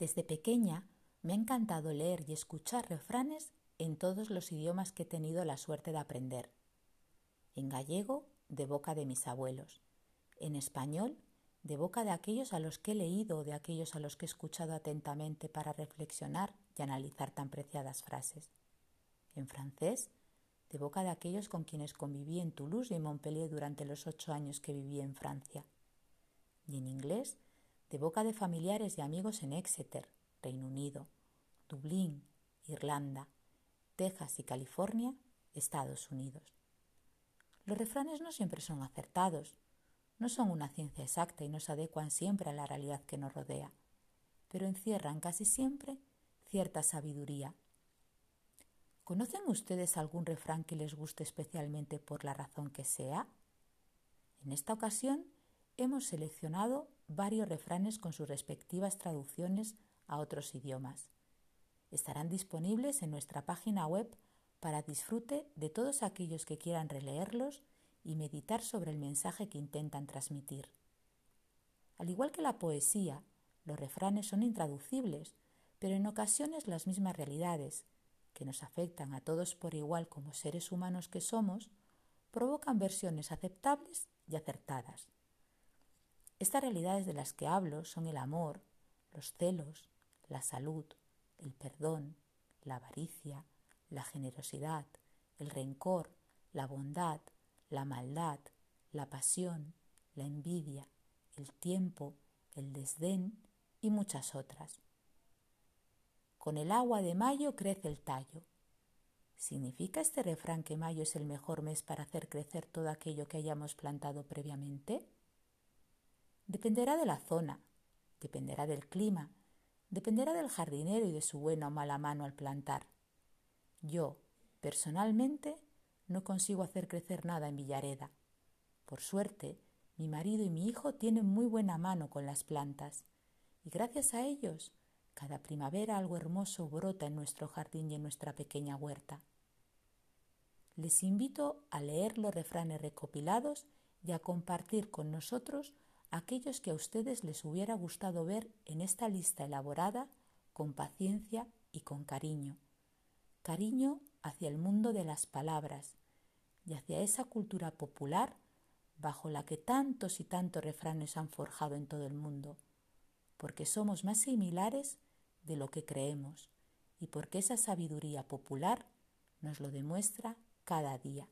Desde pequeña me ha encantado leer y escuchar refranes en todos los idiomas que he tenido la suerte de aprender. En gallego, de boca de mis abuelos. En español, de boca de aquellos a los que he leído o de aquellos a los que he escuchado atentamente para reflexionar y analizar tan preciadas frases. En francés, de boca de aquellos con quienes conviví en Toulouse y en Montpellier durante los ocho años que viví en Francia. Y en inglés, de boca de familiares y amigos en Exeter, Reino Unido, Dublín, Irlanda, Texas y California, Estados Unidos. Los refranes no siempre son acertados, no son una ciencia exacta y no se adecuan siempre a la realidad que nos rodea, pero encierran casi siempre cierta sabiduría. ¿Conocen ustedes algún refrán que les guste especialmente por la razón que sea? En esta ocasión hemos seleccionado varios refranes con sus respectivas traducciones a otros idiomas. Estarán disponibles en nuestra página web para disfrute de todos aquellos que quieran releerlos y meditar sobre el mensaje que intentan transmitir. Al igual que la poesía, los refranes son intraducibles, pero en ocasiones las mismas realidades, que nos afectan a todos por igual como seres humanos que somos, provocan versiones aceptables y acertadas. Estas realidades de las que hablo son el amor, los celos, la salud, el perdón, la avaricia, la generosidad, el rencor, la bondad, la maldad, la pasión, la envidia, el tiempo, el desdén y muchas otras. Con el agua de mayo crece el tallo. ¿Significa este refrán que mayo es el mejor mes para hacer crecer todo aquello que hayamos plantado previamente? Dependerá de la zona, dependerá del clima, dependerá del jardinero y de su buena o mala mano al plantar. Yo, personalmente, no consigo hacer crecer nada en Villareda. Por suerte, mi marido y mi hijo tienen muy buena mano con las plantas, y gracias a ellos, cada primavera algo hermoso brota en nuestro jardín y en nuestra pequeña huerta. Les invito a leer los refranes recopilados y a compartir con nosotros aquellos que a ustedes les hubiera gustado ver en esta lista elaborada con paciencia y con cariño. Cariño hacia el mundo de las palabras, y hacia esa cultura popular bajo la que tantos y tantos refranes han forjado en todo el mundo, porque somos más similares de lo que creemos y porque esa sabiduría popular nos lo demuestra cada día.